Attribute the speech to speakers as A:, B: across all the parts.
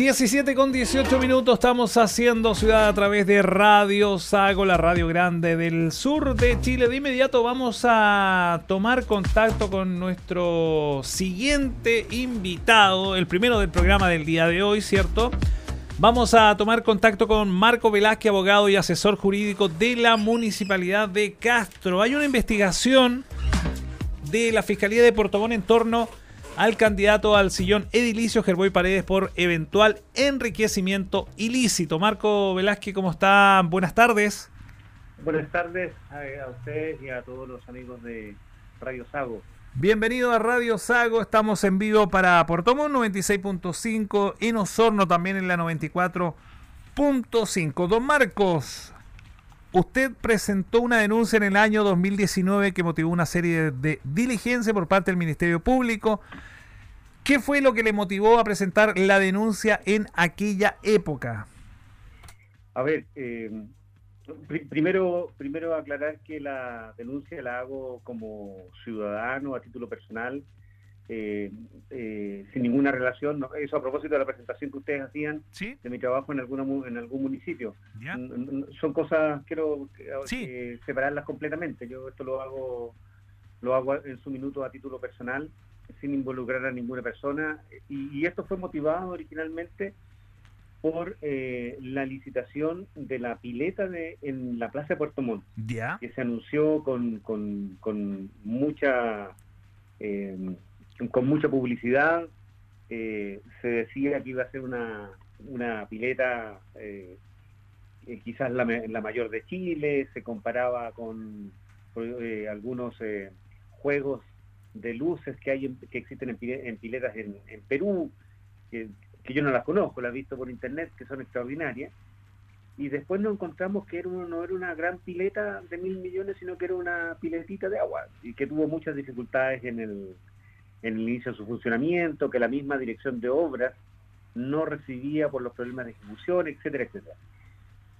A: 17 con 18 minutos estamos haciendo ciudad a través de Radio Sago, la radio grande del sur de Chile. De inmediato vamos a tomar contacto con nuestro siguiente invitado, el primero del programa del día de hoy, ¿cierto? Vamos a tomar contacto con Marco Velázquez, abogado y asesor jurídico de la Municipalidad de Castro. Hay una investigación de la Fiscalía de Montt en torno al candidato al sillón edilicio Gerboy Paredes por eventual enriquecimiento ilícito. Marco Velázquez, ¿cómo está? Buenas tardes.
B: Buenas tardes a, ustedes y a todos los amigos de Radio Sago.
A: Bienvenido a Radio Sago, estamos en vivo para Puerto Montt 96.5 y Osorno también en la 94.5. Don Marcos, Usted presentó una denuncia en el año 2019 que motivó una serie de diligencias por parte del Ministerio Público. ¿Qué fue lo que le motivó a presentar la denuncia en aquella época?
B: A ver, eh, primero, primero aclarar que la denuncia la hago como ciudadano a título personal eh, eh, sin ninguna relación. Eso a propósito de la presentación que ustedes hacían de mi trabajo en, alguna, en algún municipio. Son cosas, quiero eh, separarlas completamente. Yo esto lo hago, lo hago en su minuto a título personal, sin involucrar a ninguna persona. Y, esto fue motivado originalmente por la licitación de la pileta de, en la Plaza de Puerto Montt, que se anunció con, con, con mucha con mucha publicidad. Eh, se decía que iba a ser una, una pileta eh, eh, quizás la, la, mayor de Chile, se comparaba con algunos juegos de luces que hay que existen en, piletas en, Perú, que, yo no las conozco, las he visto por internet, que son extraordinarias. Y después nos encontramos que era no era una gran pileta de mil millones, sino que era una piletita de agua y que tuvo muchas dificultades en el, en el inicio de su funcionamiento, que la misma dirección de obras no recibía por los problemas de ejecución, etcétera, etcétera.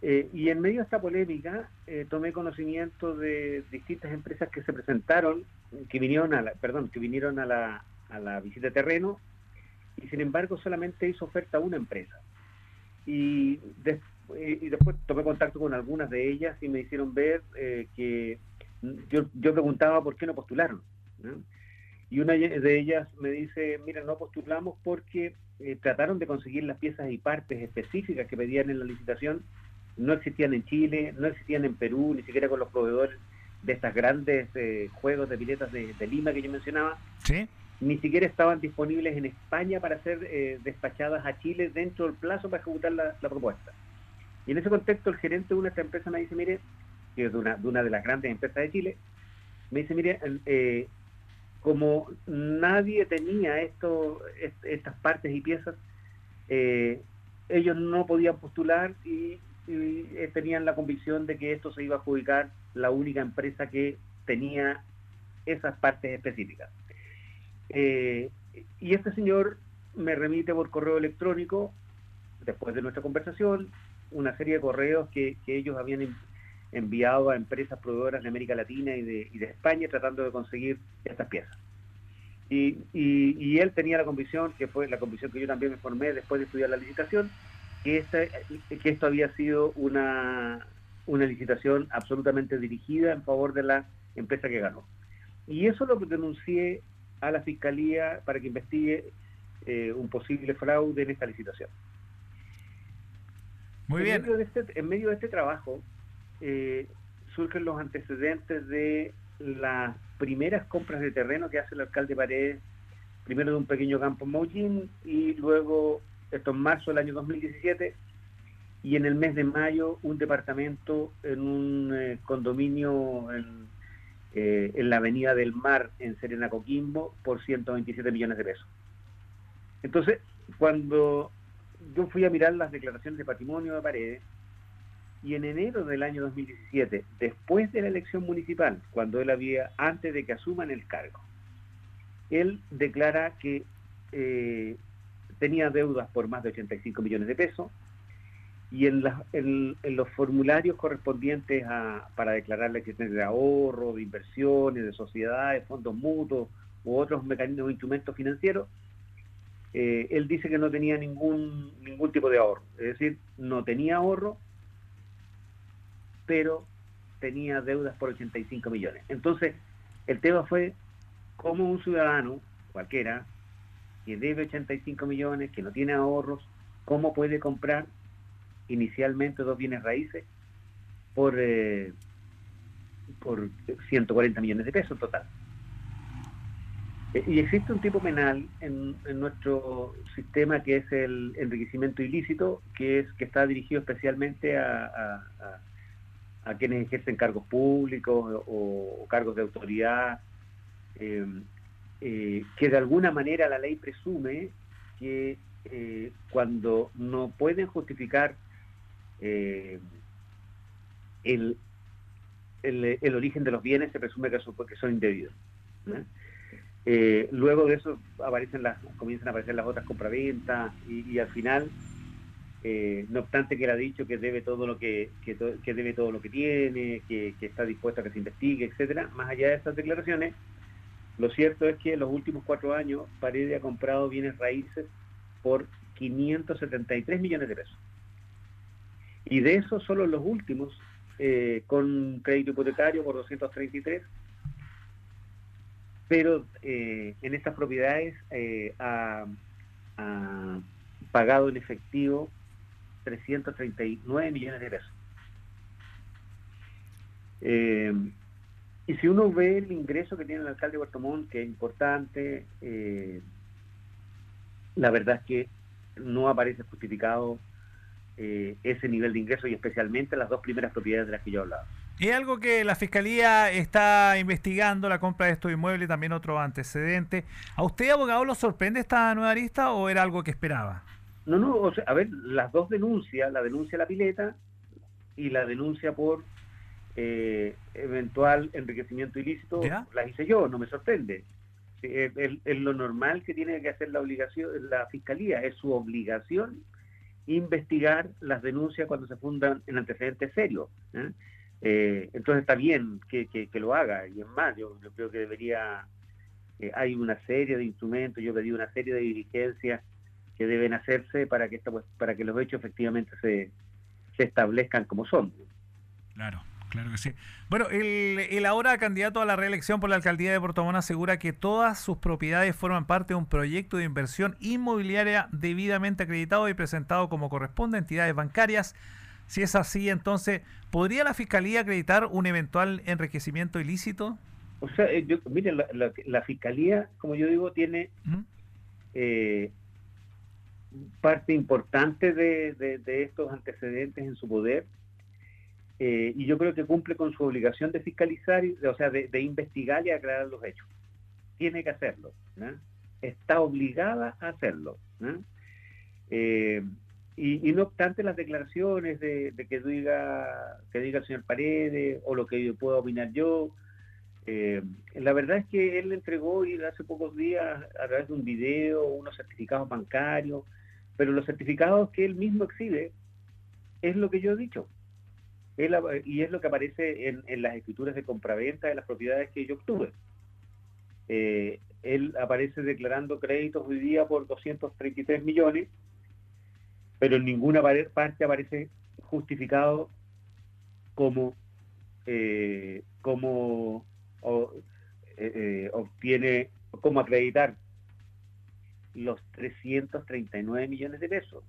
B: Eh, y en medio de esta polémica eh, tomé conocimiento de distintas empresas que se presentaron, que vinieron a la, perdón, que vinieron a la, a la visita de terreno y sin embargo solamente hizo oferta una empresa. Y, eh, después tomé contacto con algunas de ellas y me hicieron ver que yo, yo preguntaba por qué no postularon. Y una de ellas me dice, mira, no postulamos porque eh, trataron de conseguir las piezas y partes específicas que pedían en la licitación, no existían en Chile, no existían en Perú, ni siquiera con los proveedores de estas grandes eh, juegos de piletas de, Lima que yo mencionaba. ¿Sí? Ni siquiera estaban disponibles en España para ser eh, despachadas a Chile dentro del plazo para ejecutar la, propuesta. Y en ese contexto el gerente de una de estas empresas me dice, mire, que es de una, de una de las grandes empresas de Chile, me dice, mire, eh, como nadie tenía esto, estas partes y piezas, eh, ellos no podían postular y, eh, tenían la convicción de que esto se iba a adjudicar la única empresa que tenía esas partes específicas. Eh, y este señor me remite por correo electrónico, después de nuestra conversación, una serie de correos que, ellos habían enviado a empresas proveedoras de América Latina y de, y de España tratando de conseguir estas piezas. Y, y, él tenía la convicción, que fue la convicción que yo también me formé después de estudiar la licitación, que, este, que esto había sido una, una licitación absolutamente dirigida en favor de la empresa que ganó. Y eso lo denuncié a la Fiscalía para que investigue eh, un posible fraude en esta licitación. Muy bien. Este, en medio de este trabajo eh, surgen los antecedentes de las primeras compras de terreno que hace el alcalde Paredes, primero de un pequeño campo en Maullín y luego, esto en marzo del año 2017, y en el mes de mayo un departamento en un eh, condominio en, eh, en, la Avenida del Mar en Serena Coquimbo por 127 millones de pesos. Entonces, cuando yo fui a mirar las declaraciones de patrimonio de Paredes, y en enero del año 2017, después de la elección municipal, cuando él había, antes de que asuman el cargo, él declara que eh, tenía deudas por más de 85 millones de pesos y en, los formularios correspondientes a, para declarar la existencia de ahorro, de inversiones, de sociedades, fondos mutuos u otros mecanismos, instrumentos financieros, eh, él dice que no tenía ningún, ningún tipo de ahorro. Es decir, no tenía ahorro, pero tenía deudas por 85 millones. Entonces, el tema fue cómo un ciudadano, cualquiera, que debe 85 millones, que no tiene ahorros, ¿cómo puede comprar inicialmente dos bienes raíces por, eh, por 140 millones de pesos total? Y existe un tipo penal en, nuestro sistema que es el enriquecimiento ilícito, que es que está dirigido especialmente a, quienes ejercen cargos públicos o, cargos de autoridad, eh, eh, que de alguna manera la ley presume que cuando no pueden justificar el, el, origen de los bienes, se presume que son, que son indebidos. Eh, luego de eso aparecen las, comienzan a aparecer las otras compraventas y, y al final, eh, no obstante que él ha dicho que debe todo lo que, que, debe todo lo que tiene, que, está dispuesto a que se investigue, etcétera, más allá de esas declaraciones, lo cierto es que en los últimos cuatro años Paredes ha comprado bienes raíces por 573 millones de pesos. Y de eso solo los últimos, eh, con crédito hipotecario por 233 pero eh, en estas propiedades ha, pagado en efectivo 339 millones de pesos. Eh, y si uno ve el ingreso que tiene el alcalde de Puerto Montt, que es importante, la verdad es que no aparece justificado ese nivel de ingreso y especialmente las dos primeras propiedades de las que yo hablaba.
A: Es algo que la Fiscalía está investigando, la compra de estos inmuebles y también otro antecedente. ¿A usted, abogado, lo sorprende esta nueva lista o era algo que esperaba?
B: No, no, a ver, las dos denuncias, la denuncia de la pileta y la denuncia por eh, eventual enriquecimiento ilícito, las hice yo, no me sorprende. Es, lo normal que tiene que hacer la obligación, la Fiscalía, es su obligación investigar las denuncias cuando se fundan en antecedentes serios. ¿eh? Eh, entonces está bien que, lo haga, y es más, yo, creo que debería, eh, hay una serie de instrumentos, yo pedí una serie de diligencias que deben hacerse para que esta, pues, para que los hechos efectivamente se, se establezcan como son.
A: Claro. Claro que sí. Bueno, el, el, ahora candidato a la reelección por la alcaldía de Puerto Montt asegura que todas sus propiedades forman parte de un proyecto de inversión inmobiliaria debidamente acreditado y presentado como corresponde a entidades bancarias si es así, entonces, ¿podría la Fiscalía acreditar un eventual enriquecimiento ilícito?
B: O sea, eh, miren, la, Fiscalía, como yo digo, tiene eh, parte importante de, estos antecedentes en su poder eh, y yo creo que cumple con su obligación de fiscalizar, o sea, de, investigar y aclarar los hechos. Tiene que hacerlo. Está obligada a hacerlo. ¿no? Y, no obstante las declaraciones de, que diga que diga el señor Paredes o lo que yo pueda opinar yo, eh, la verdad es que él le entregó y hace pocos días a través de un video unos certificados bancarios, pero los certificados que él mismo exhibe es lo que yo he dicho. y es lo que aparece en, las escrituras de compraventa de las propiedades que yo obtuve. Eh, él aparece declarando créditos hoy día por 233 millones pero en ninguna parte aparece justificado como, eh, como eh, obtiene, como acreditar los 339 millones de pesos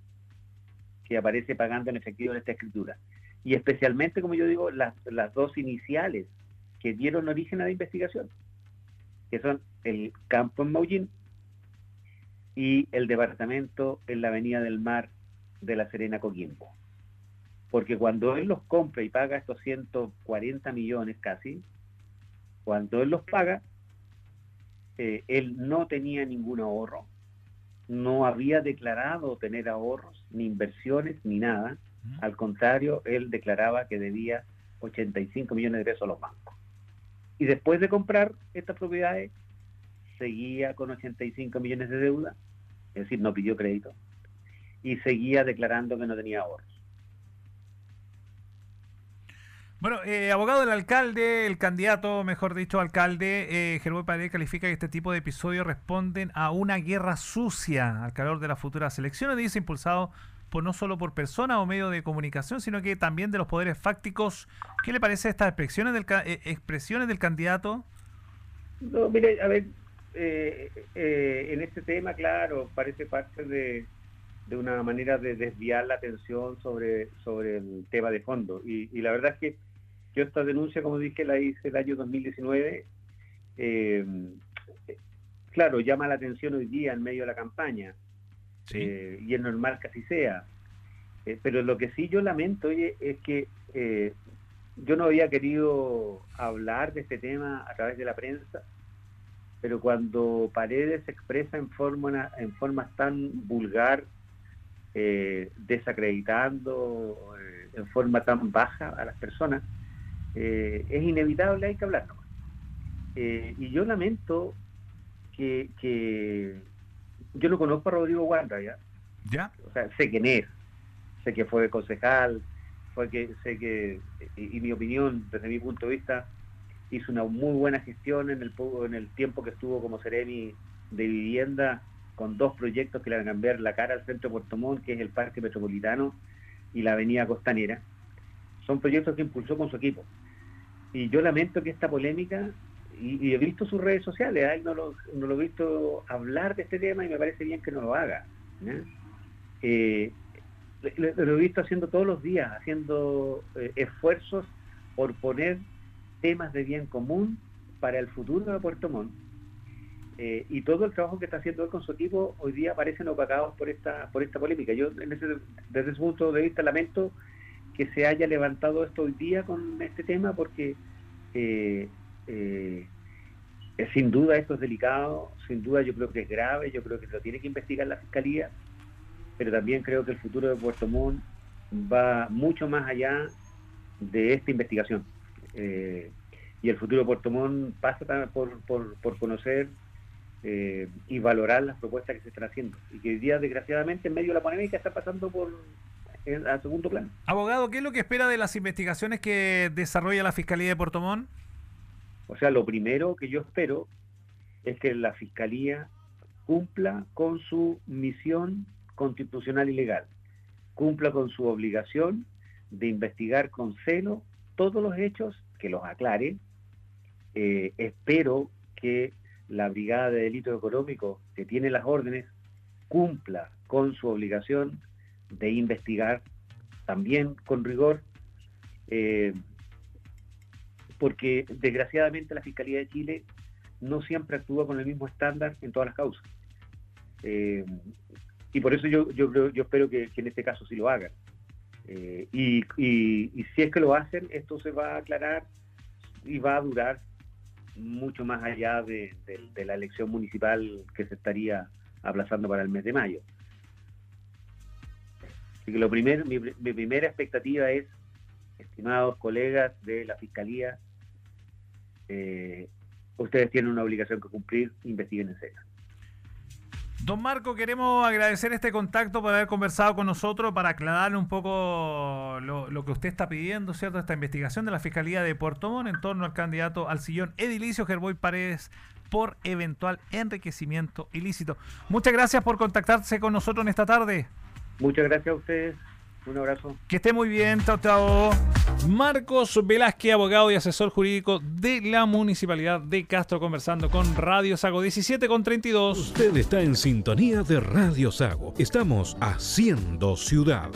B: que aparece pagando en efectivo en esta escritura. Y especialmente, como yo digo, las, las dos iniciales que dieron origen a la investigación, que son el campo en Maullín y el departamento en la Avenida del Mar de la Serena Coquimbo. Porque cuando él los compra y paga estos 140 millones casi, cuando él los paga, eh, él no tenía ningún ahorro, no había declarado tener ahorros, ni inversiones, ni nada. Al contrario, él declaraba que debía 85 millones de pesos a los bancos. Y después de comprar estas propiedades, seguía con 85 millones de deuda, es decir, no pidió crédito, y seguía declarando que no tenía ahorros.
A: Bueno, eh, abogado del alcalde, el candidato, mejor dicho, alcalde, eh, Germán Paredes califica que este tipo de episodios responden a una guerra sucia al calor de las futuras elecciones, dice, impulsado por no solo por personas o medios de comunicación, sino que también de los poderes fácticos. ¿Qué le parece estas expresiones del, eh, candidato?
B: No, mire, a ver, eh, eh, en este tema, claro, parece parte de, de, una manera de desviar la atención sobre, sobre el tema de fondo. Y, y la verdad es que yo esta denuncia, como dije, la hice el año 2019. Eh, claro, llama la atención hoy día en medio de la campaña. Eh, y es normal que así sea. Eh, pero lo que sí yo lamento, oye, es que yo no había querido hablar de este tema a través de la prensa, pero cuando Paredes se expresa en forma, en forma tan vulgar, desacreditando en forma tan baja a las personas, eh, es inevitable, hay que hablarlo. Eh, y yo lamento que, yo no conozco a Rodrigo Guarda, ¿ya?
A: ¿ya?
B: O sea, sé quién es, sé que fue concejal, fue que sé que, y, mi opinión, desde mi punto de vista, hizo una muy buena gestión en el, en el tiempo que estuvo como Seremi de vivienda con dos proyectos que le van a cambiar la cara al centro de Puerto Montt, que es el Parque Metropolitano y la Avenida Costanera. Son proyectos que impulsó con su equipo. Y yo lamento que esta polémica, y, he visto sus redes sociales, a él no lo, no lo, he visto hablar de este tema y me parece bien que no lo haga. Eh, lo, he visto haciendo todos los días, haciendo eh, esfuerzos por poner temas de bien común para el futuro de Puerto Montt. Eh, y todo el trabajo que está haciendo él con su equipo hoy día parecen opacados por esta por esta polémica. Yo desde ese punto de vista lamento que se haya levantado esto hoy día con este tema porque eh, eh, sin duda esto es delicado, sin duda yo creo que es grave, yo creo que lo tiene que investigar la Fiscalía, pero también creo que el futuro de Puerto Montt va mucho más allá de esta investigación. Eh, y el futuro de Puerto Montt pasa por, por, por conocer y valorar las propuestas que se están haciendo. Y que hoy día, desgraciadamente, en medio de la polémica está pasando por, a segundo plano.
A: Abogado, ¿qué es lo que espera de las investigaciones que desarrolla la Fiscalía de Puerto Montt?
B: O sea, lo primero que yo espero es que la Fiscalía cumpla con su misión constitucional y legal, cumpla con su obligación de investigar con celo todos los hechos, que los aclare. Eh, espero que la Brigada de Delitos Económicos, que tiene las órdenes, cumpla con su obligación de investigar también con rigor, eh, porque desgraciadamente la Fiscalía de Chile no siempre actúa con el mismo estándar en todas las causas. Eh, y por eso yo, yo, yo espero que, en este caso sí lo hagan. Eh, y, si es que lo hacen, esto se va a aclarar y va a durar mucho más allá de la elección municipal que se estaría aplazando para el mes de mayo que lo primer, mi, primera expectativa es, estimados colegas de la Fiscalía, eh, ustedes tienen una obligación que cumplir, investiguen en serio.
A: Don Marco, queremos agradecer este contacto por haber conversado con nosotros para aclarar un poco lo, que usted está pidiendo, ¿cierto? Esta investigación de la Fiscalía de Puerto Montt en torno al candidato al sillón edilicio Gerboy Paredes por eventual enriquecimiento ilícito. Muchas gracias por contactarse con nosotros en esta tarde.
B: Muchas gracias a ustedes. Un abrazo.
A: Que esté muy bien. Chao, chao. Marcos Velázquez, abogado y asesor jurídico de la Municipalidad de Castro, conversando con Radio Sago 17 con 32.
C: Usted está en sintonía de Radio Sago. Estamos haciendo ciudad.